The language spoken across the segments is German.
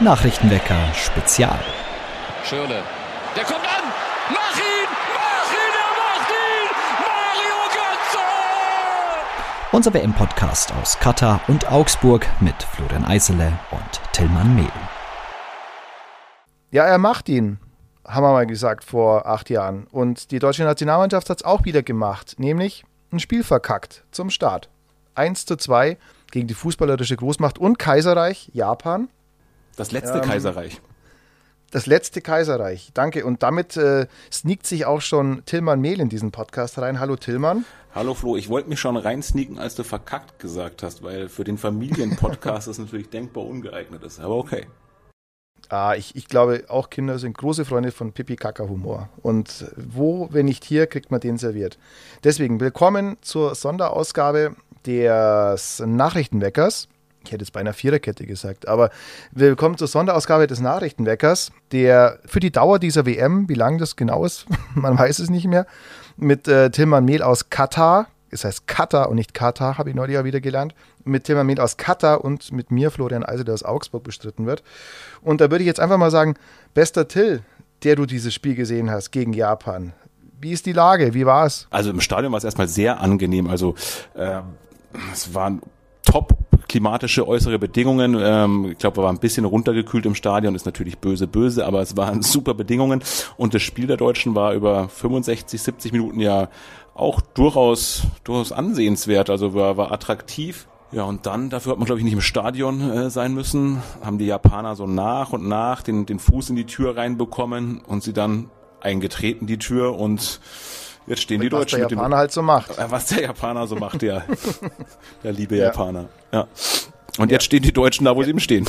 Nachrichtenwecker Spezial. Schirle. Der kommt an! Mach ihn! Mach ihn! Er macht ihn! Mario Götze! Unser WM-Podcast aus Katar und Augsburg mit Florian Eisele und Tillmann Mehl. Ja, er macht ihn, haben wir mal gesagt vor acht Jahren. Und die deutsche Nationalmannschaft hat es auch wieder gemacht, nämlich ein Spiel verkackt zum Start. 1 zu 2 gegen die fußballerische Großmacht und Kaiserreich Japan. Das letzte ähm, Kaiserreich. Das letzte Kaiserreich, danke. Und damit äh, sneakt sich auch schon Tillmann Mehl in diesen Podcast rein. Hallo Tillmann. Hallo Flo, ich wollte mich schon reinsneaken, als du verkackt gesagt hast, weil für den Familienpodcast das natürlich denkbar ungeeignet ist. Aber okay. Ah, ich, ich glaube, auch Kinder sind große Freunde von Pipi-Kaka-Humor. Und wo, wenn nicht hier, kriegt man den serviert. Deswegen willkommen zur Sonderausgabe des Nachrichtenweckers. Ich hätte jetzt bei einer Viererkette gesagt, aber willkommen zur Sonderausgabe des Nachrichtenweckers, der für die Dauer dieser WM, wie lang das genau ist, man weiß es nicht mehr, mit äh, Tilman Mehl aus Katar, es heißt Katar und nicht Katar, habe ich neulich ja wieder gelernt, mit Tilman Mehl aus Katar und mit mir, Florian Eise, der aus Augsburg bestritten wird. Und da würde ich jetzt einfach mal sagen, bester Till, der du dieses Spiel gesehen hast gegen Japan. Wie ist die Lage? Wie war es? Also im Stadion war es erstmal sehr angenehm. Also äh, es waren top klimatische äußere Bedingungen. Ähm, ich glaube, wir waren ein bisschen runtergekühlt im Stadion, ist natürlich böse, böse, aber es waren super Bedingungen. Und das Spiel der Deutschen war über 65, 70 Minuten ja auch durchaus, durchaus ansehenswert. Also war, war attraktiv. Ja, und dann, dafür hat man, glaube ich, nicht im Stadion äh, sein müssen, haben die Japaner so nach und nach den, den Fuß in die Tür reinbekommen und sie dann eingetreten, die Tür, und Jetzt stehen die Deutschen was der Japaner halt so macht. Äh, was der Japaner so macht, ja. der liebe ja. Japaner. Ja. Und ja. jetzt stehen die Deutschen da, wo sie eben stehen.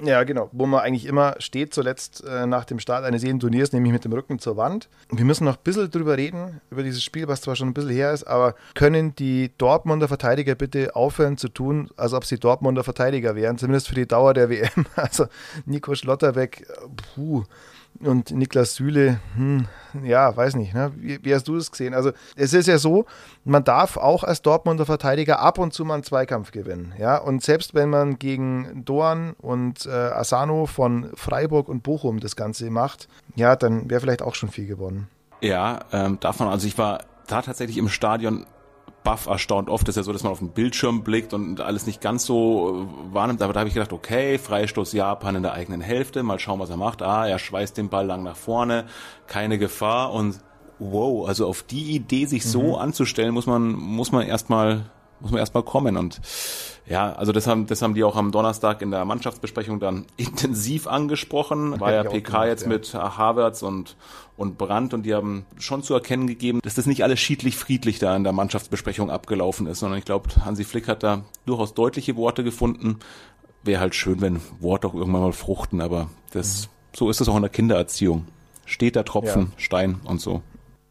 Ja, genau. Wo man eigentlich immer steht, zuletzt äh, nach dem Start eines jeden Turniers, nämlich mit dem Rücken zur Wand. Wir müssen noch ein bisschen drüber reden, über dieses Spiel, was zwar schon ein bisschen her ist, aber können die Dortmunder Verteidiger bitte aufhören zu tun, als ob sie Dortmunder Verteidiger wären, zumindest für die Dauer der WM. Also Nico Schlotterbeck, puh und Niklas Süle, hm, ja, weiß nicht, ne? wie, wie, hast du das gesehen? Also es ist ja so, man darf auch als Dortmunder Verteidiger ab und zu mal einen Zweikampf gewinnen, ja, und selbst wenn man gegen Doan und äh, Asano von Freiburg und Bochum das Ganze macht, ja, dann wäre vielleicht auch schon viel gewonnen. Ja, ähm, davon, also ich war da tatsächlich im Stadion baff erstaunt. Oft ist ja so, dass man auf den Bildschirm blickt und alles nicht ganz so äh, wahrnimmt. Aber da habe ich gedacht, okay, Freistoß Japan in der eigenen Hälfte. Mal schauen, was er macht. Ah, er schweißt den Ball lang nach vorne. Keine Gefahr. Und wow, also auf die Idee, sich so mhm. anzustellen, muss man, muss man erstmal muss man erstmal kommen. Und ja, also das haben, das haben die auch am Donnerstag in der Mannschaftsbesprechung dann intensiv angesprochen. War ja PK gemacht, jetzt ja. mit Havertz und, und Brandt und die haben schon zu erkennen gegeben, dass das nicht alles schiedlich friedlich da in der Mannschaftsbesprechung abgelaufen ist, sondern ich glaube, Hansi Flick hat da durchaus deutliche Worte gefunden. Wäre halt schön, wenn Worte auch irgendwann mal fruchten, aber das, mhm. so ist es auch in der Kindererziehung. Steht der Tropfen, ja. Stein und so.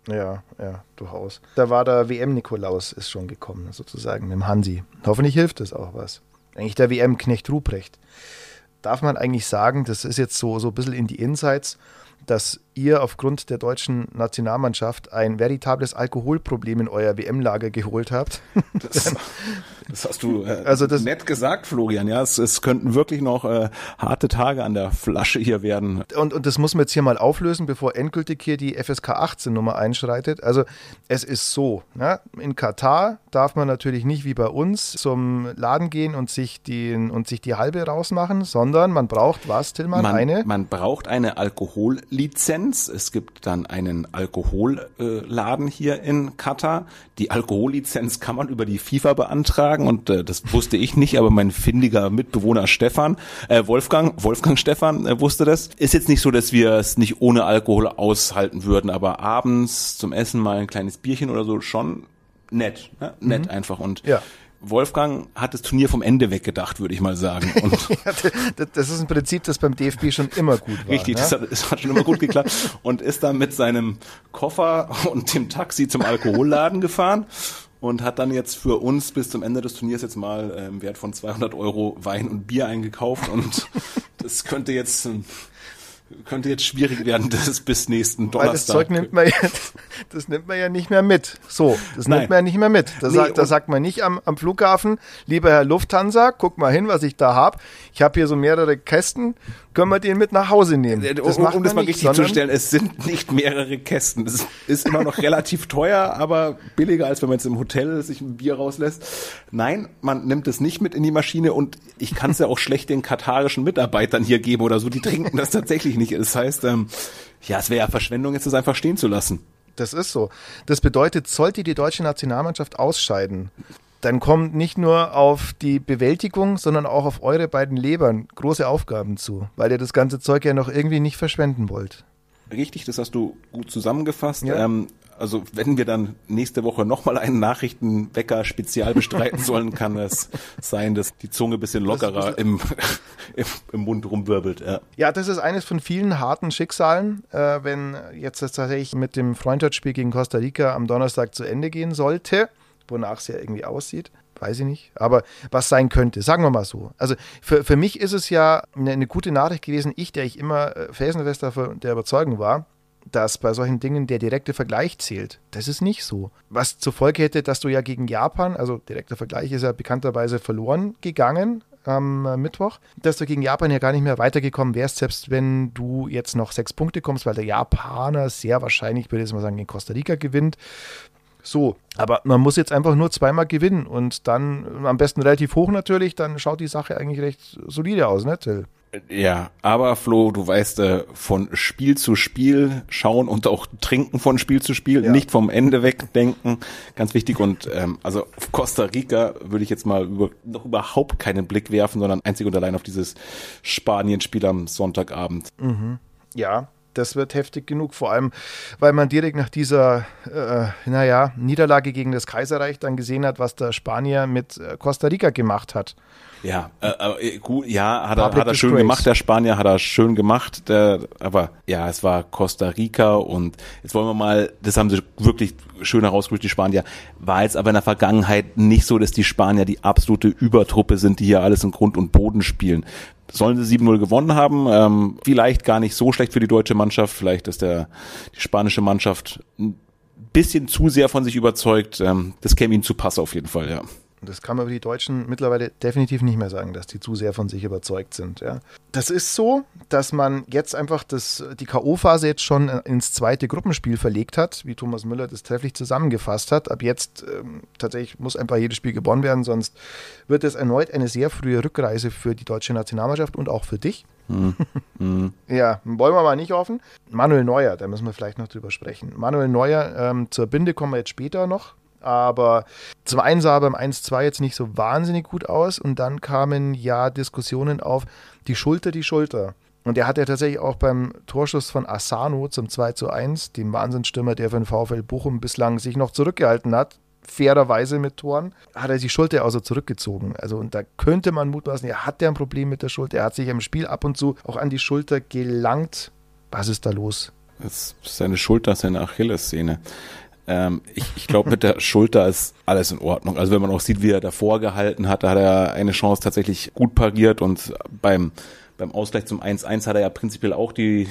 Ja, ja, durchaus. Da war der WM-Nikolaus ist schon gekommen, sozusagen, mit dem Hansi. Hoffentlich hilft das auch was. Eigentlich der WM-Knecht Ruprecht. Darf man eigentlich sagen, das ist jetzt so, so ein bisschen in die Insights, dass ihr aufgrund der deutschen Nationalmannschaft ein veritables Alkoholproblem in euer WM-Lager geholt habt. Das, das hast du äh, also das, nett gesagt, Florian. Ja, es, es könnten wirklich noch äh, harte Tage an der Flasche hier werden. Und, und das muss man jetzt hier mal auflösen, bevor endgültig hier die FSK 18 Nummer einschreitet. Also es ist so, ja, in Katar darf man natürlich nicht wie bei uns zum Laden gehen und sich, den, und sich die halbe rausmachen, sondern man braucht was, Tillmann? Man, eine? Man braucht eine Alkohollizenz es gibt dann einen Alkoholladen hier in Katar. Die Alkohollizenz kann man über die FIFA beantragen und äh, das wusste ich nicht, aber mein findiger Mitbewohner Stefan, äh, Wolfgang, Wolfgang Stefan äh, wusste das. Ist jetzt nicht so, dass wir es nicht ohne Alkohol aushalten würden, aber abends zum Essen mal ein kleines Bierchen oder so schon nett, ne? nett mhm. einfach und ja. Wolfgang hat das Turnier vom Ende weggedacht, würde ich mal sagen. Das ist ein Prinzip, das beim DFB schon immer gut war. Richtig, ne? das, hat, das, hat, schon immer gut geklappt. Und ist dann mit seinem Koffer und dem Taxi zum Alkoholladen gefahren und hat dann jetzt für uns bis zum Ende des Turniers jetzt mal äh, im Wert von 200 Euro Wein und Bier eingekauft. Und das könnte jetzt könnte jetzt schwierig werden, das bis nächsten Donnerstag. Weil das Zeug nimmt man ja, das nimmt man ja nicht mehr mit. So, das Nein. nimmt man ja nicht mehr mit. Da, nee, sagt, da sagt man nicht am, am Flughafen, lieber Herr Lufthansa, guck mal hin, was ich da hab. Ich habe hier so mehrere Kästen, können wir den mit nach Hause nehmen. Das um, um das mal nicht, richtig zu stellen, es sind nicht mehrere Kästen. Es ist immer noch relativ teuer, aber billiger, als wenn man jetzt im Hotel sich ein Bier rauslässt. Nein, man nimmt es nicht mit in die Maschine und ich kann es ja auch schlecht den katarischen Mitarbeitern hier geben oder so. Die trinken das tatsächlich nicht. Das heißt, ähm, ja, es wäre ja Verschwendung, jetzt das einfach stehen zu lassen. Das ist so. Das bedeutet, sollte die deutsche Nationalmannschaft ausscheiden, dann kommt nicht nur auf die Bewältigung, sondern auch auf eure beiden Lebern große Aufgaben zu, weil ihr das ganze Zeug ja noch irgendwie nicht verschwenden wollt. Richtig, das hast du gut zusammengefasst. Ja. Ähm, also wenn wir dann nächste Woche nochmal einen Nachrichtenwecker spezial bestreiten sollen, kann es sein, dass die Zunge ein bisschen lockerer im, im, im, Mund rumwirbelt. Ja. ja, das ist eines von vielen harten Schicksalen, äh, wenn jetzt das tatsächlich mit dem Freundschaftsspiel gegen Costa Rica am Donnerstag zu Ende gehen sollte, wonach es ja irgendwie aussieht weiß ich nicht, aber was sein könnte, sagen wir mal so. Also für, für mich ist es ja eine, eine gute Nachricht gewesen, ich, der ich immer äh, felsenfest der Überzeugung war, dass bei solchen Dingen der direkte Vergleich zählt. Das ist nicht so. Was zur Folge hätte, dass du ja gegen Japan, also direkter Vergleich ist ja bekannterweise verloren gegangen am äh, Mittwoch, dass du gegen Japan ja gar nicht mehr weitergekommen wärst, selbst wenn du jetzt noch sechs Punkte kommst, weil der Japaner sehr wahrscheinlich, würde ich mal sagen, gegen Costa Rica gewinnt. So, aber man muss jetzt einfach nur zweimal gewinnen und dann am besten relativ hoch natürlich, dann schaut die Sache eigentlich recht solide aus, ne, Till? Ja, aber Flo, du weißt, äh, von Spiel zu Spiel schauen und auch trinken von Spiel zu Spiel, ja. nicht vom Ende wegdenken, ganz wichtig. Und ähm, also auf Costa Rica würde ich jetzt mal über, noch überhaupt keinen Blick werfen, sondern einzig und allein auf dieses Spanien-Spiel am Sonntagabend. Mhm. Ja, das wird heftig genug, vor allem, weil man direkt nach dieser, äh, naja, Niederlage gegen das Kaiserreich dann gesehen hat, was der Spanier mit äh, Costa Rica gemacht hat. Ja, äh, äh, gut, ja, hat er, hat er schön gemacht, der Spanier hat er schön gemacht, der, aber ja, es war Costa Rica und jetzt wollen wir mal, das haben sie wirklich schön herausgeholt, die Spanier, war jetzt aber in der Vergangenheit nicht so, dass die Spanier die absolute Übertruppe sind, die hier alles in Grund und Boden spielen sollen sie 7-0 gewonnen haben. Ähm, vielleicht gar nicht so schlecht für die deutsche Mannschaft. Vielleicht ist der, die spanische Mannschaft ein bisschen zu sehr von sich überzeugt. Ähm, das käme ihnen zu Pass auf jeden Fall, ja. Das kann man über die Deutschen mittlerweile definitiv nicht mehr sagen, dass die zu sehr von sich überzeugt sind. Ja. Das ist so, dass man jetzt einfach das, die K.O.-Phase jetzt schon ins zweite Gruppenspiel verlegt hat, wie Thomas Müller das trefflich zusammengefasst hat. Ab jetzt ähm, tatsächlich muss einfach jedes Spiel gewonnen werden, sonst wird es erneut eine sehr frühe Rückreise für die deutsche Nationalmannschaft und auch für dich. Hm. Hm. ja, wollen wir mal nicht hoffen. Manuel Neuer, da müssen wir vielleicht noch drüber sprechen. Manuel Neuer, ähm, zur Binde kommen wir jetzt später noch. Aber zum einen sah er beim 1-2 jetzt nicht so wahnsinnig gut aus und dann kamen ja Diskussionen auf die Schulter, die Schulter. Und er hat ja tatsächlich auch beim Torschuss von Asano zum 2 zu 1, dem Wahnsinnsstürmer, der für den VfL Bochum bislang sich noch zurückgehalten hat, fairerweise mit Toren, hat er die Schulter also zurückgezogen. Also und da könnte man mutmaßen, er hat ja ein Problem mit der Schulter. Er hat sich im Spiel ab und zu auch an die Schulter gelangt. Was ist da los? Das ist seine Schulter, seine Achillessehne. Ähm, ich ich glaube, mit der Schulter ist alles in Ordnung. Also wenn man auch sieht, wie er davor gehalten hat, da hat er eine Chance tatsächlich gut pariert und beim beim Ausgleich zum 1-1 hat er ja prinzipiell auch die,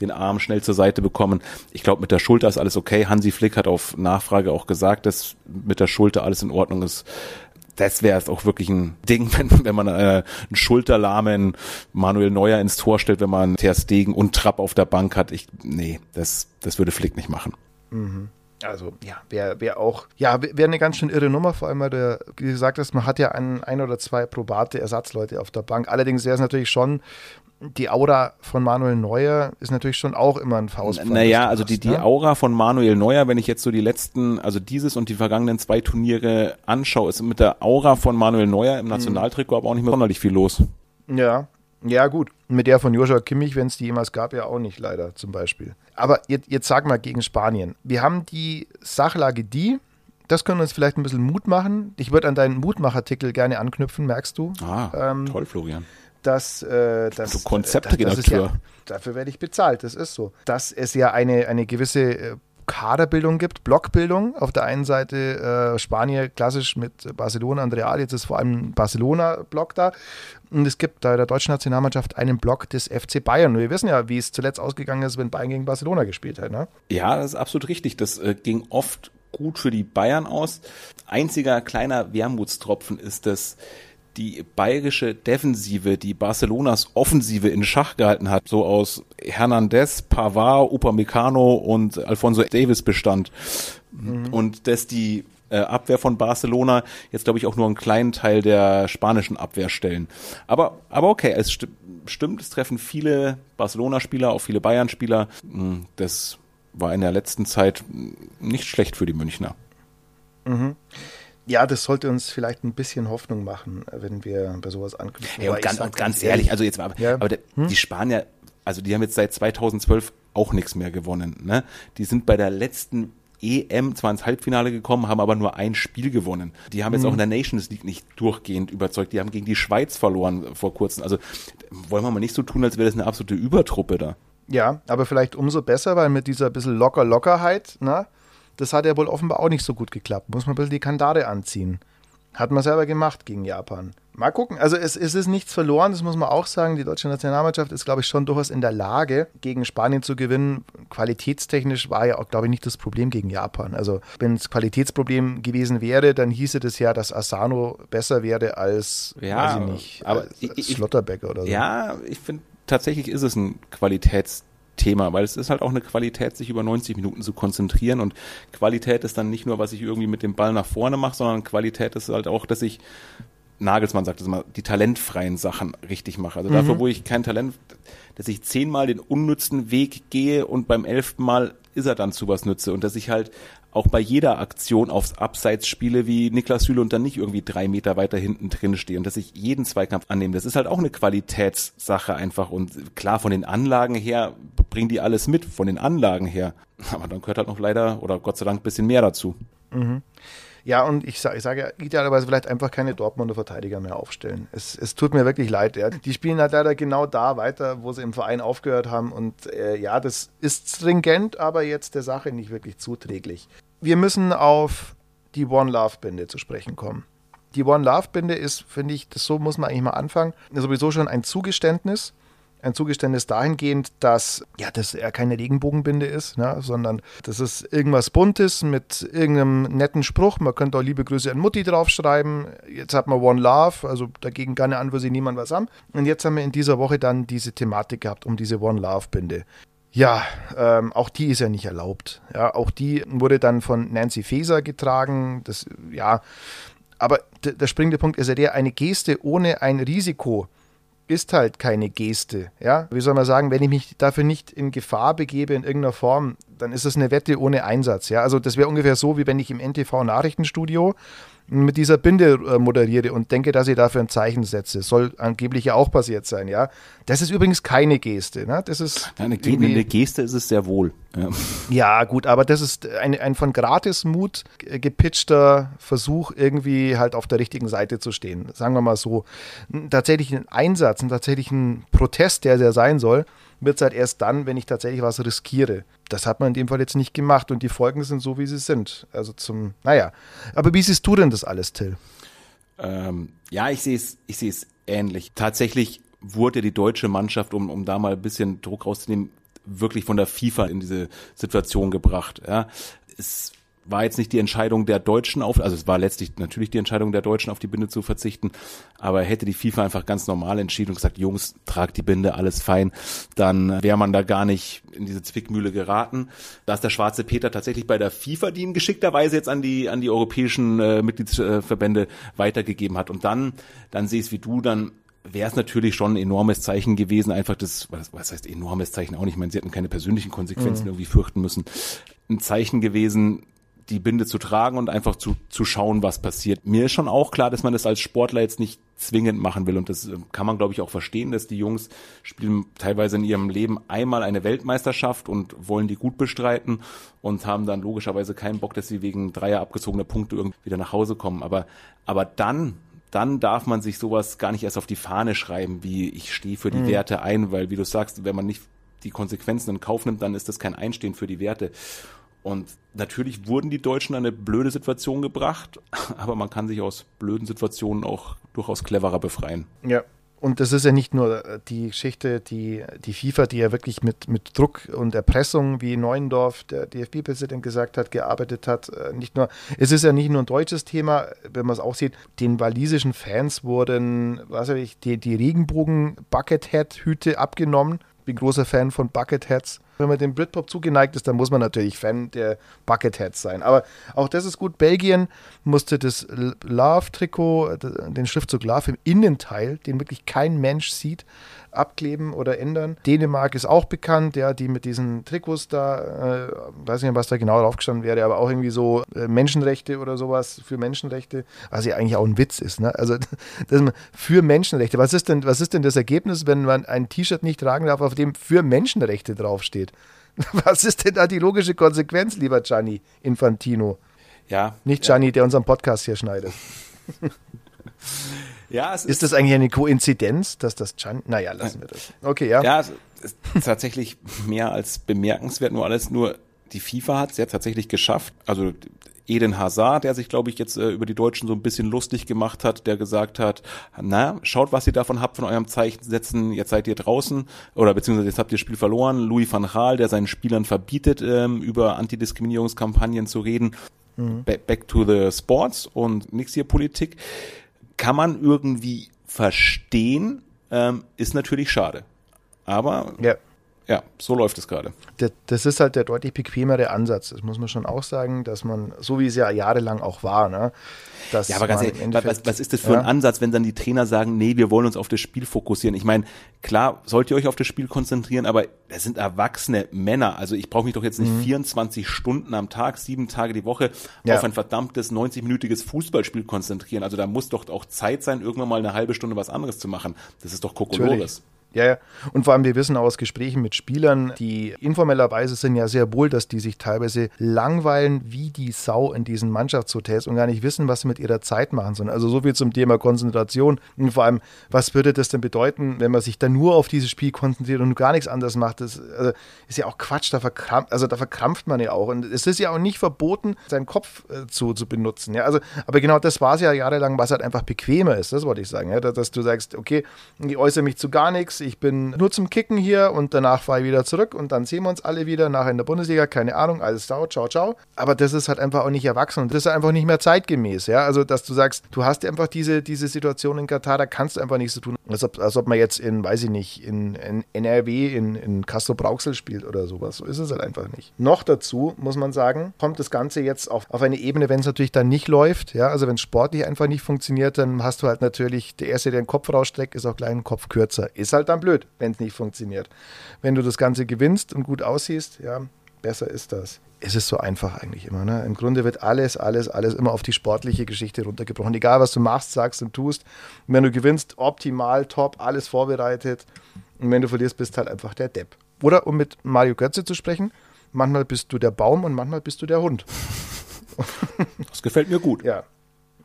den Arm schnell zur Seite bekommen. Ich glaube, mit der Schulter ist alles okay. Hansi Flick hat auf Nachfrage auch gesagt, dass mit der Schulter alles in Ordnung ist. Das wäre auch wirklich ein Ding, wenn, wenn man äh, einen Schulterlahmen Manuel Neuer ins Tor stellt, wenn man Ter Stegen und Trapp auf der Bank hat. Ich, nee, das, das würde Flick nicht machen. Mhm. Also ja, wäre wär auch, ja, wäre eine ganz schön irre Nummer, vor allem weil du gesagt hast, man hat ja ein, ein oder zwei probate Ersatzleute auf der Bank. Allerdings wäre es natürlich schon, die Aura von Manuel Neuer ist natürlich schon auch immer ein Faust. Naja, also die, die ne? Aura von Manuel Neuer, wenn ich jetzt so die letzten, also dieses und die vergangenen zwei Turniere anschaue, ist mit der Aura von Manuel Neuer im mhm. Nationaltrikot aber auch nicht mehr sonderlich viel los. Ja, ja, gut. Mit der von Joshua Kimmich, wenn es die jemals gab, ja auch nicht leider zum Beispiel. Aber jetzt, jetzt sag mal gegen Spanien. Wir haben die Sachlage die, das können wir uns vielleicht ein bisschen Mut machen. Ich würde an deinen Mutmachartikel gerne anknüpfen, merkst du? Ah, ähm, toll, Florian. Dass, äh, dass, du Konzeptredakteur. Ja, dafür werde ich bezahlt, das ist so. Dass es ja eine, eine gewisse äh, Kaderbildung gibt, Blockbildung. Auf der einen Seite äh, Spanier klassisch mit Barcelona und Real, jetzt ist vor allem Barcelona-Block da. Und es gibt bei der deutschen Nationalmannschaft einen Block des FC Bayern. Und wir wissen ja, wie es zuletzt ausgegangen ist, wenn Bayern gegen Barcelona gespielt hat. Ne? Ja, das ist absolut richtig. Das äh, ging oft gut für die Bayern aus. Einziger kleiner Wermutstropfen ist, dass die bayerische Defensive, die Barcelonas Offensive in Schach gehalten hat, so aus Hernandez, Pavard, Upamecano und Alfonso Davis bestand. Mhm. Und dass die äh, Abwehr von Barcelona jetzt glaube ich auch nur einen kleinen Teil der spanischen Abwehr stellen. Aber aber okay, es st stimmt, es treffen viele Barcelona-Spieler, auch viele Bayern-Spieler. Hm, das war in der letzten Zeit nicht schlecht für die Münchner. Mhm ja, das sollte uns vielleicht ein bisschen Hoffnung machen, wenn wir bei sowas anknüpfen. Ja, und ganz, und ganz ehrlich, also jetzt mal, ja. aber der, hm? die Spanier, also die haben jetzt seit 2012 auch nichts mehr gewonnen. Ne? Die sind bei der letzten EM zwar ins Halbfinale gekommen, haben aber nur ein Spiel gewonnen. Die haben jetzt mhm. auch in der Nations League nicht durchgehend überzeugt. Die haben gegen die Schweiz verloren vor kurzem. Also wollen wir mal nicht so tun, als wäre das eine absolute Übertruppe da. Ja, aber vielleicht umso besser, weil mit dieser bisschen locker Lockerheit, ne, das hat ja wohl offenbar auch nicht so gut geklappt. Muss man ein bisschen die Kandare anziehen. Hat man selber gemacht gegen Japan. Mal gucken. Also es, es, ist nichts verloren, das muss man auch sagen. Die deutsche Nationalmannschaft ist, glaube ich, schon durchaus in der Lage, gegen Spanien zu gewinnen. Qualitätstechnisch war ja auch, glaube ich, nicht das Problem gegen Japan. Also wenn es Qualitätsproblem gewesen wäre, dann hieße das ja, dass Asano besser wäre als, ja, weiß ich nicht, aber als, als Schlotterbeck oder so. Ja, ich finde, tatsächlich ist es ein Qualitätsproblem. Thema, weil es ist halt auch eine Qualität, sich über 90 Minuten zu konzentrieren und Qualität ist dann nicht nur, was ich irgendwie mit dem Ball nach vorne mache, sondern Qualität ist halt auch, dass ich Nagelsmann sagt das immer, die talentfreien Sachen richtig mache. Also mhm. dafür, wo ich kein Talent, dass ich zehnmal den unnützen Weg gehe und beim elften Mal ist er dann zu was nütze und dass ich halt auch bei jeder Aktion aufs Abseits spiele wie Niklas Süle und dann nicht irgendwie drei Meter weiter hinten drin stehe und dass ich jeden Zweikampf annehme. Das ist halt auch eine Qualitätssache einfach und klar von den Anlagen her bringen die alles mit, von den Anlagen her. Aber dann gehört halt noch leider oder Gott sei Dank bisschen mehr dazu. Mhm. Ja, und ich, sage, ich sage idealerweise vielleicht einfach keine Dortmunder Verteidiger mehr aufstellen. Es, es tut mir wirklich leid. Ja. Die spielen halt leider genau da weiter, wo sie im Verein aufgehört haben. Und äh, ja, das ist stringent, aber jetzt der Sache nicht wirklich zuträglich. Wir müssen auf die One Love Binde zu sprechen kommen. Die One Love Binde ist, finde ich, das so muss man eigentlich mal anfangen, sowieso schon ein Zugeständnis ein Zugeständnis dahingehend, dass ja, das eher keine Regenbogenbinde ist, ne, sondern das ist irgendwas Buntes mit irgendeinem netten Spruch. Man könnte auch liebe Grüße an Mutti draufschreiben. Jetzt hat man One Love, also dagegen kann ja sie niemand was haben. Und jetzt haben wir in dieser Woche dann diese Thematik gehabt um diese One Love Binde. Ja, ähm, auch die ist ja nicht erlaubt. Ja, auch die wurde dann von Nancy Faeser getragen. Das, ja, aber der springende Punkt ist ja der, eine Geste ohne ein Risiko ist halt keine Geste. Ja? Wie soll man sagen, wenn ich mich dafür nicht in Gefahr begebe in irgendeiner Form, dann ist das eine Wette ohne Einsatz. Ja? Also das wäre ungefähr so, wie wenn ich im NTV-Nachrichtenstudio mit dieser Binde äh, moderiere und denke, dass ich dafür ein Zeichen setze. Soll angeblich ja auch passiert sein, ja. Das ist übrigens keine Geste. Ne? Das ist eine, eine Geste ist es sehr wohl. Ja. ja, gut, aber das ist ein, ein von Gratismut gepitchter Versuch, irgendwie halt auf der richtigen Seite zu stehen. Sagen wir mal so. Tatsächlich ein Einsatz, ein tatsächlichen Protest, der der sein soll, wird es halt erst dann, wenn ich tatsächlich was riskiere. Das hat man in dem Fall jetzt nicht gemacht und die Folgen sind so, wie sie sind. Also zum, naja. Aber wie siehst du denn das alles, Till? Ähm, ja, ich sehe es ich sehe es ähnlich. Tatsächlich wurde die deutsche Mannschaft, um, um da mal ein bisschen Druck rauszunehmen, wirklich von der FIFA in diese Situation gebracht. Ja. Es war jetzt nicht die Entscheidung der Deutschen auf, also es war letztlich natürlich die Entscheidung der Deutschen auf die Binde zu verzichten, aber hätte die FIFA einfach ganz normal entschieden und gesagt, Jungs, tragt die Binde, alles fein, dann wäre man da gar nicht in diese Zwickmühle geraten. Da ist der schwarze Peter tatsächlich bei der FIFA, die ihn geschickterweise jetzt an die an die europäischen äh, Mitgliedsverbände weitergegeben hat und dann dann sehe ich es wie du, dann wäre es natürlich schon ein enormes Zeichen gewesen, einfach das, was, was heißt enormes Zeichen auch nicht, ich meine, sie hätten keine persönlichen Konsequenzen mhm. irgendwie fürchten müssen. Ein Zeichen gewesen, die Binde zu tragen und einfach zu, zu schauen, was passiert. Mir ist schon auch klar, dass man das als Sportler jetzt nicht zwingend machen will. Und das äh, kann man, glaube ich, auch verstehen, dass die Jungs spielen teilweise in ihrem Leben einmal eine Weltmeisterschaft und wollen die gut bestreiten und haben dann logischerweise keinen Bock, dass sie wegen dreier abgezogener Punkte irgendwie wieder nach Hause kommen. Aber, aber dann, dann darf man sich sowas gar nicht erst auf die Fahne schreiben, wie ich stehe für die mhm. Werte ein, weil, wie du sagst, wenn man nicht die Konsequenzen in Kauf nimmt, dann ist das kein Einstehen für die Werte. Und natürlich wurden die Deutschen in eine blöde Situation gebracht, aber man kann sich aus blöden Situationen auch durchaus cleverer befreien. Ja, und das ist ja nicht nur äh, die Geschichte, die, die FIFA, die ja wirklich mit, mit Druck und Erpressung, wie Neuendorf, der DFB-Präsident gesagt hat, gearbeitet hat. Äh, nicht nur, es ist ja nicht nur ein deutsches Thema, wenn man es auch sieht, den walisischen Fans wurden, was weiß ich, die, die Regenbogen-Buckethead-Hüte abgenommen. Ich bin großer Fan von Bucketheads. Wenn man dem Britpop zugeneigt ist, dann muss man natürlich Fan der Bucketheads sein. Aber auch das ist gut. Belgien musste das Love-Trikot, den Schriftzug Love im Innenteil, den wirklich kein Mensch sieht, abkleben oder ändern. Dänemark ist auch bekannt, ja, die mit diesen Trikots da, äh, weiß nicht, was da genau draufgestanden wäre, aber auch irgendwie so äh, Menschenrechte oder sowas für Menschenrechte, was ja eigentlich auch ein Witz ist, ne? Also das, für Menschenrechte. Was ist denn, was ist denn das Ergebnis, wenn man ein T-Shirt nicht tragen darf, auf dem für Menschenrechte draufsteht? Was ist denn da die logische Konsequenz, lieber Gianni Infantino? Ja. Nicht Gianni, ja. der unseren Podcast hier schneidet. Ja, ist, ist das eigentlich eine Koinzidenz, dass das Chan. Naja, lassen wir das. Okay, ja. Ja, es ist tatsächlich mehr als bemerkenswert, nur alles, nur die FIFA hat es ja tatsächlich geschafft. Also Eden Hazard, der sich, glaube ich, jetzt äh, über die Deutschen so ein bisschen lustig gemacht hat, der gesagt hat, na, schaut, was ihr davon habt von eurem Zeichen setzen, jetzt seid ihr draußen oder beziehungsweise jetzt habt ihr das Spiel verloren. Louis van Gaal, der seinen Spielern verbietet, ähm, über Antidiskriminierungskampagnen zu reden. Mhm. Back to the Sports und nix hier Politik kann man irgendwie verstehen, ähm, ist natürlich schade. Aber ja. Ja, so läuft es gerade. Das ist halt der deutlich bequemere Ansatz. Das muss man schon auch sagen, dass man, so wie es ja jahrelang auch war, ne, ja, aber ganz ehrlich, was, was ist das für ja. ein Ansatz, wenn dann die Trainer sagen, nee, wir wollen uns auf das Spiel fokussieren? Ich meine, klar, sollt ihr euch auf das Spiel konzentrieren, aber das sind erwachsene Männer. Also ich brauche mich doch jetzt nicht mhm. 24 Stunden am Tag, sieben Tage die Woche ja. auf ein verdammtes 90-minütiges Fußballspiel konzentrieren. Also da muss doch auch Zeit sein, irgendwann mal eine halbe Stunde was anderes zu machen. Das ist doch Kokolores. Ja, ja. Und vor allem, wir wissen aus Gesprächen mit Spielern, die informellerweise sind ja sehr wohl, dass die sich teilweise langweilen wie die Sau in diesen Mannschaftshotels und gar nicht wissen, was sie mit ihrer Zeit machen sollen. Also so viel zum Thema Konzentration. Und vor allem, was würde das denn bedeuten, wenn man sich dann nur auf dieses Spiel konzentriert und gar nichts anderes macht? Das also, ist ja auch Quatsch, da verkrampft, also da verkrampft man ja auch. Und es ist ja auch nicht verboten, seinen Kopf äh, zu, zu benutzen. Ja? Also, aber genau das war es ja jahrelang, was halt einfach bequemer ist, das wollte ich sagen. Ja? Dass, dass du sagst, okay, ich äußere mich zu gar nichts, ich bin nur zum Kicken hier und danach fahre ich wieder zurück und dann sehen wir uns alle wieder nachher in der Bundesliga, keine Ahnung, alles dauert, ciao, ciao. Aber das ist halt einfach auch nicht erwachsen und das ist einfach nicht mehr zeitgemäß, ja. Also, dass du sagst, du hast einfach diese, diese Situation in Katar, da kannst du einfach nicht so tun, als ob, als ob man jetzt in, weiß ich nicht, in, in NRW, in, in Castro-Brauxel spielt oder sowas. So ist es halt einfach nicht. Noch dazu, muss man sagen, kommt das Ganze jetzt auf, auf eine Ebene, wenn es natürlich dann nicht läuft, ja. Also, wenn es sportlich einfach nicht funktioniert, dann hast du halt natürlich, der Erste, der den Kopf rausstreckt, ist auch gleich ein Kopf kürzer. Ist halt dann blöd, wenn es nicht funktioniert. Wenn du das Ganze gewinnst und gut aussiehst, ja, besser ist das. Es ist so einfach eigentlich immer. Ne? Im Grunde wird alles, alles, alles immer auf die sportliche Geschichte runtergebrochen. Egal, was du machst, sagst und tust. Und wenn du gewinnst, optimal, top, alles vorbereitet. Und wenn du verlierst, bist halt einfach der Depp. Oder um mit Mario Götze zu sprechen, manchmal bist du der Baum und manchmal bist du der Hund. Das gefällt mir gut. Ja,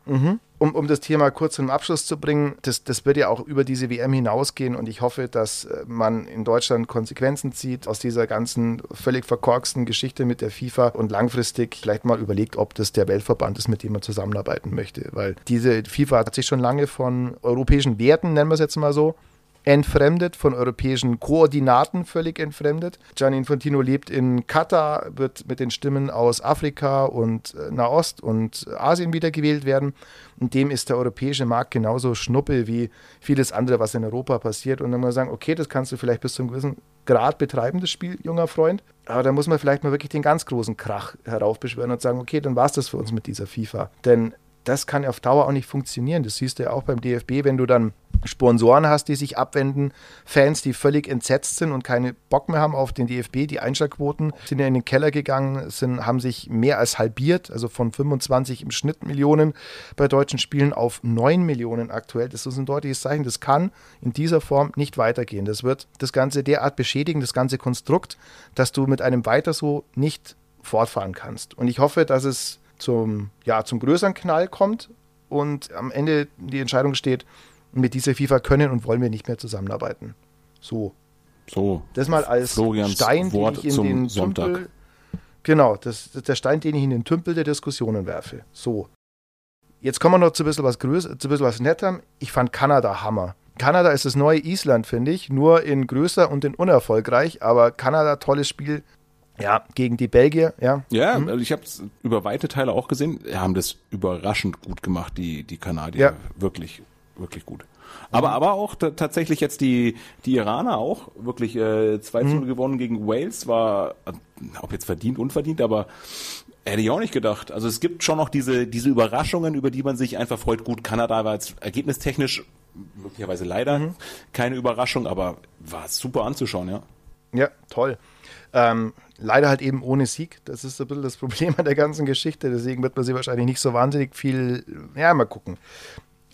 Mhm. Um, um das Thema kurz zum Abschluss zu bringen, das, das wird ja auch über diese WM hinausgehen und ich hoffe, dass äh, man in Deutschland Konsequenzen zieht aus dieser ganzen völlig verkorksten Geschichte mit der FIFA und langfristig vielleicht mal überlegt, ob das der Weltverband ist, mit dem man zusammenarbeiten möchte. Weil diese FIFA hat sich schon lange von europäischen Werten, nennen wir es jetzt mal so, entfremdet, von europäischen Koordinaten völlig entfremdet. Gianni Infantino lebt in Katar, wird mit den Stimmen aus Afrika und äh, Nahost und Asien wiedergewählt werden. Und dem ist der europäische Markt genauso schnuppe wie vieles andere, was in Europa passiert. Und dann muss man sagen, okay, das kannst du vielleicht bis zu einem gewissen Grad betreiben, das Spiel, junger Freund. Aber da muss man vielleicht mal wirklich den ganz großen Krach heraufbeschwören und sagen, okay, dann war es das für uns mit dieser FIFA. Denn das kann auf Dauer auch nicht funktionieren. Das siehst du ja auch beim DFB, wenn du dann Sponsoren hast, die sich abwenden, Fans, die völlig entsetzt sind und keine Bock mehr haben auf den DFB. Die Einschaltquoten sind ja in den Keller gegangen, sind, haben sich mehr als halbiert, also von 25 im Schnitt Millionen bei deutschen Spielen auf 9 Millionen aktuell. Das ist ein deutliches Zeichen. Das kann in dieser Form nicht weitergehen. Das wird das Ganze derart beschädigen, das ganze Konstrukt, dass du mit einem weiter so nicht fortfahren kannst. Und ich hoffe, dass es zum, ja, zum größeren Knall kommt und am Ende die Entscheidung steht, mit dieser FIFA können und wollen wir nicht mehr zusammenarbeiten. So. So. Das mal als Florians Stein, Wort den ich in den Sonntag. Tümpel, Genau, das, das der Stein, den ich in den Tümpel der Diskussionen werfe. So. Jetzt kommen wir noch zu ein bisschen was Größer, zu ein bisschen was Netterem. Ich fand Kanada Hammer. Kanada ist das neue Island, finde ich. Nur in größer und in unerfolgreich. Aber Kanada, tolles Spiel. Ja, gegen die Belgier, ja. Ja, also ich habe es über weite Teile auch gesehen. Die haben das überraschend gut gemacht, die, die Kanadier. Ja. Wirklich, wirklich gut. Aber, aber auch tatsächlich jetzt die, die Iraner auch wirklich äh, 2 zu 0 gewonnen gegen Wales. War, ob jetzt verdient, unverdient, aber hätte ich auch nicht gedacht. Also es gibt schon noch diese, diese Überraschungen, über die man sich einfach freut. Gut, Kanada war jetzt ergebnistechnisch möglicherweise leider keine Überraschung, aber war super anzuschauen, ja. Ja, toll. Ähm, leider halt eben ohne Sieg. Das ist so ein bisschen das Problem an der ganzen Geschichte. Deswegen wird man sie wahrscheinlich nicht so wahnsinnig viel. Ja, mal gucken.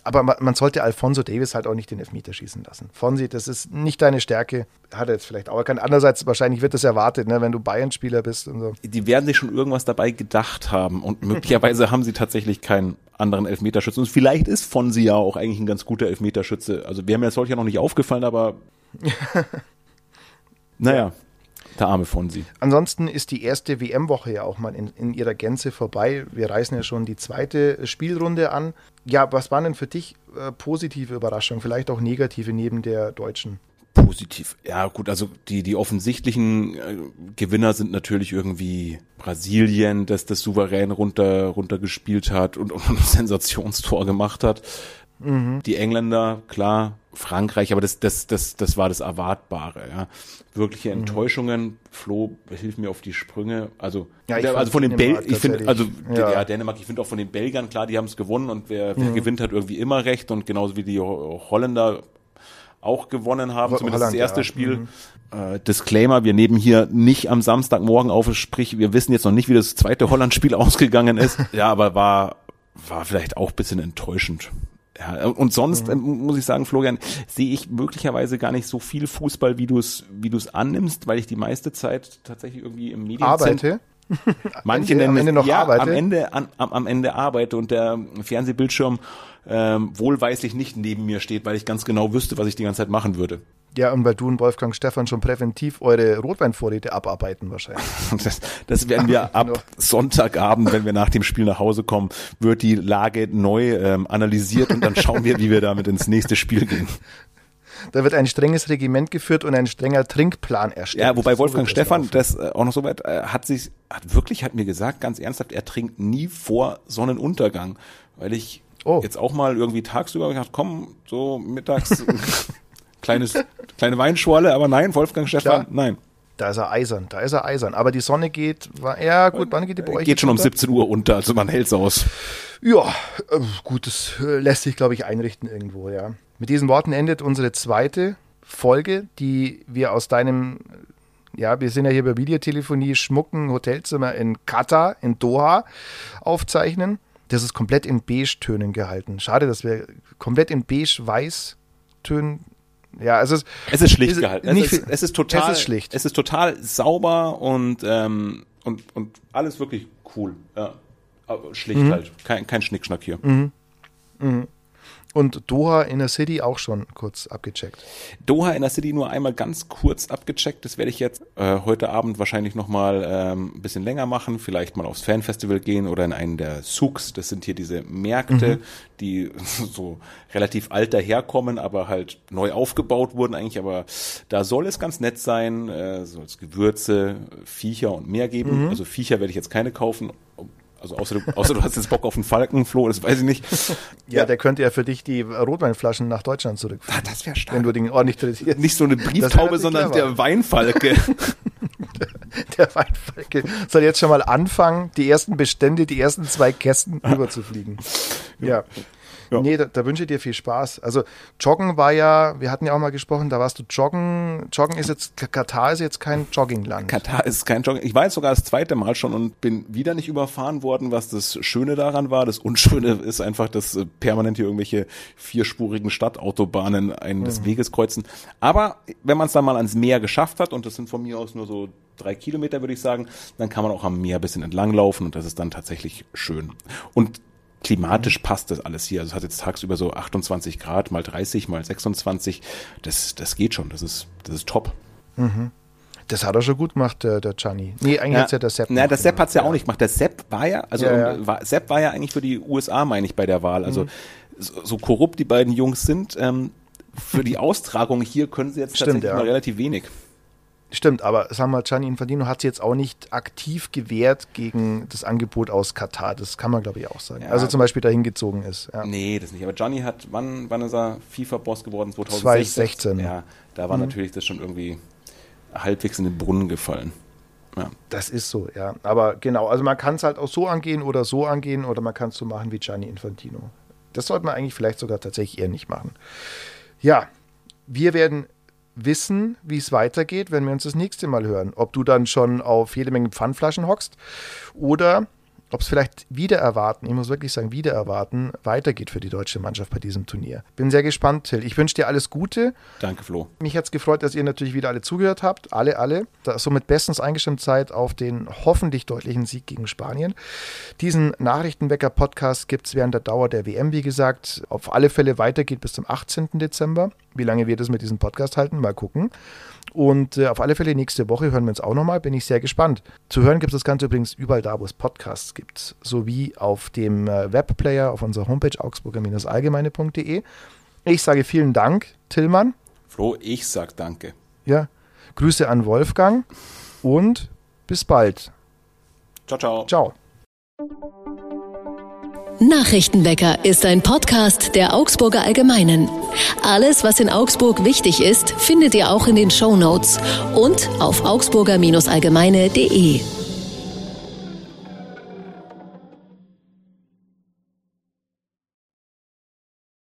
Aber man, sollte Alfonso Davis halt auch nicht den Elfmeter schießen lassen. Fonsi, das ist nicht deine Stärke. Hat er jetzt vielleicht auch erkannt. Andererseits, wahrscheinlich wird das erwartet, ne, wenn du Bayern-Spieler bist und so. die werden sich schon irgendwas dabei gedacht haben und möglicherweise haben sie tatsächlich keinen anderen Elfmeterschützen. Und vielleicht ist Fonsi ja auch eigentlich ein ganz guter Elfmeterschütze. Also wäre mir das heute ja noch nicht aufgefallen, aber naja, der arme Fonsi. Ansonsten ist die erste WM-Woche ja auch mal in, in ihrer Gänze vorbei. Wir reißen ja schon die zweite Spielrunde an. Ja, was waren denn für dich äh, positive Überraschungen, vielleicht auch negative neben der deutschen? Positiv. Ja, gut, also die, die offensichtlichen äh, Gewinner sind natürlich irgendwie Brasilien, das das souverän runter, runtergespielt hat und, und ein Sensationstor gemacht hat. Die Engländer, klar, Frankreich, aber das, das, das, das war das Erwartbare, ja. Wirkliche Enttäuschungen, Flo, hilf mir auf die Sprünge. Also, Ja, der, also von den Dänemark Bel ich finde, also ja. Ja. Dänemark, ich finde auch von den Belgiern, klar, die haben es gewonnen und wer, wer gewinnt, hat irgendwie immer recht und genauso wie die Ho- Holländer auch gewonnen haben, Ho- zumindest Holland, das erste ja. Spiel. Äh, Disclaimer, wir nehmen hier nicht am Samstagmorgen auf, sprich, wir wissen jetzt noch nicht, wie das zweite Holland-Spiel ausgegangen ist. Ja, aber war, war vielleicht auch ein bisschen enttäuschend. Ja, und sonst ähm, muss ich sagen, Florian, sehe ich möglicherweise gar nicht so viel Fußball, wie du es wie du es annimmst, weil ich die meiste Zeit tatsächlich irgendwie im Medienzentrum Arbeite. Manche Ende- am nennen Ende es, noch ja, arbeite? am Ende an, am, am Ende arbeite und der Fernsehbildschirm ähm, wohlweislich nicht neben mir steht, weil ich ganz genau wüsste, was ich die ganze Zeit machen würde. Ja, und weil du und Wolfgang Stefan schon präventiv eure Rotweinvorräte abarbeiten wahrscheinlich. Das, das werden wir ab. Sonntagabend, wenn wir nach dem Spiel nach Hause kommen, wird die Lage neu ähm, analysiert und dann schauen wir, wie wir damit ins nächste Spiel gehen. Da wird ein strenges Regiment geführt und ein strenger Trinkplan erstellt. Ja, wobei So Wolfgang das Stefan, das äh, auch noch so weit, äh, hat sich, hat wirklich, hat mir gesagt, ganz ernsthaft, er trinkt nie vor Sonnenuntergang, weil ich Oh. jetzt auch mal irgendwie tagsüber gedacht, komm, so mittags, kleines, kleine Weinschorle, aber nein, Wolfgang Stefan, Klar. nein. Da ist er eisern, da ist er eisern. Aber die Sonne geht, ja gut, wann geht die bei euch? Geht schon um unter? 17 Uhr unter, also man hält's aus. Ja, äh, gut, das äh, lässt sich, glaube ich, einrichten irgendwo, ja. Mit diesen Worten endet unsere zweite Folge, die wir aus deinem, ja, wir sind ja hier bei Videotelefonie, schmucken Hotelzimmer in Katar, in Doha, aufzeichnen. Das ist komplett in Beige-Tönen gehalten. Schade, dass wir komplett in Beige-Weiß-Tönen, ja, es Es ist schlicht Ist- gehalten. Es ist, es ist total, es ist schlicht. Es ist total sauber und, ähm, und, und alles wirklich cool. Ja. Aber schlicht Mhm. halt. Kein, kein Schnickschnack hier. Und Doha in der City auch schon kurz abgecheckt. Doha in der City nur einmal ganz kurz abgecheckt. Das werde ich jetzt äh, heute Abend wahrscheinlich nochmal ähm, ein bisschen länger machen. Vielleicht mal aufs Fanfestival gehen oder in einen der Souks. Das sind hier diese Märkte, die so relativ alt daherkommen, aber halt neu aufgebaut wurden eigentlich. Aber da soll es ganz nett sein. Äh, soll es Gewürze, Viecher und mehr geben. Also Viecher werde ich jetzt keine kaufen. Also außer du, außer du hast jetzt Bock auf einen Falken, Flo, das weiß ich nicht. Ja, der könnte ja für dich die Rotweinflaschen nach Deutschland zurückführen. Ah, das wäre stark. Wenn du den ordentlich tradierst. Nicht so eine Brieftaube, sondern der Weinfalke. Der Weinfalke soll jetzt schon mal anfangen, die ersten Bestände, die ersten zwei Kästen rüberzufliegen. Ja. Ja. Nee, da, da wünsche ich dir viel Spaß. Also Joggen war ja, wir hatten ja auch mal gesprochen, da warst du Joggen. Joggen ist jetzt, Katar ist jetzt kein Joggingland. Katar ist kein Jogging. Ich war jetzt sogar das zweite Mal schon und bin wieder nicht überfahren worden, was das Schöne daran war. Das Unschöne ist einfach, dass äh, permanent hier irgendwelche vierspurigen Stadtautobahnen einen des Weges kreuzen. Aber wenn man es dann mal ans Meer geschafft hat, und das sind von mir aus nur so drei Kilometer, würde ich sagen, dann kann man auch am Meer ein bisschen entlanglaufen und das ist dann tatsächlich schön. Und klimatisch passt das alles hier. Also es hat jetzt tagsüber so 28 Grad, mal 30, mal 26. Das, das geht schon. Das ist, das ist top. Das hat er schon gut gemacht, der, der Gianni. Nee, eigentlich Ja. hat's ja der Sepp. Na, der Sepp gemacht, hat's ja auch nicht gemacht. Der Sepp war ja, also Ja, ja. War, Sepp war ja eigentlich für die USA, meine ich, bei der Wahl. Also Mhm. so, so korrupt die beiden Jungs sind, ähm, für die Austragung hier können sie jetzt Stimmt, tatsächlich ja. mal relativ wenig. Stimmt, aber sagen wir mal, Gianni Infantino hat sich jetzt auch nicht aktiv gewehrt gegen das Angebot aus Katar. Das kann man, glaube ich, auch sagen. Ja, also zum. Beispiel dahin gezogen ist. Ja. Nee, das nicht. Aber Johnny hat, wann, wann ist er FIFA-Boss geworden? 2016? 2016. Ja, da war natürlich das schon irgendwie halbwegs in den Brunnen gefallen. Ja. Das ist so, ja. Aber genau, also man kann es halt auch so angehen oder so angehen oder man kann es so machen wie Gianni Infantino. Das sollte man eigentlich vielleicht sogar tatsächlich eher nicht machen. Ja, wir werden wissen, wie es weitergeht, wenn wir uns das nächste Mal hören. Ob du dann schon auf jede Menge Pfandflaschen hockst oder ob es vielleicht wieder erwarten, ich muss wirklich sagen, wieder erwarten, weitergeht für die deutsche Mannschaft bei diesem Turnier. Bin sehr gespannt, Till. Ich wünsche dir alles Gute. Danke, Flo. Mich hat es gefreut, dass ihr natürlich wieder alle zugehört habt. Alle, alle. Da somit bestens eingestimmt seid auf den hoffentlich deutlichen Sieg gegen Spanien. Diesen Nachrichtenwecker-Podcast gibt es während der Dauer der WM, wie gesagt. Auf alle Fälle weitergeht bis zum 18. Dezember. Wie lange wir das mit diesem Podcast halten, mal gucken. Und äh, auf alle Fälle nächste Woche hören wir uns auch nochmal. Bin ich sehr gespannt. Zu hören gibt es das Ganze übrigens überall da, wo es Podcasts gibt. Sowie auf dem äh, Webplayer auf unserer Homepage augsburger-allgemeine.de. Ich sage vielen Dank, Tillmann. Flo, ich sag danke. Ja, Grüße an Wolfgang und bis bald. Ciao, ciao. Ciao. Nachrichtenwecker ist ein Podcast der Augsburger Allgemeinen. Alles, was in Augsburg wichtig ist, findet ihr auch in den Shownotes und auf augsburger-allgemeine.de.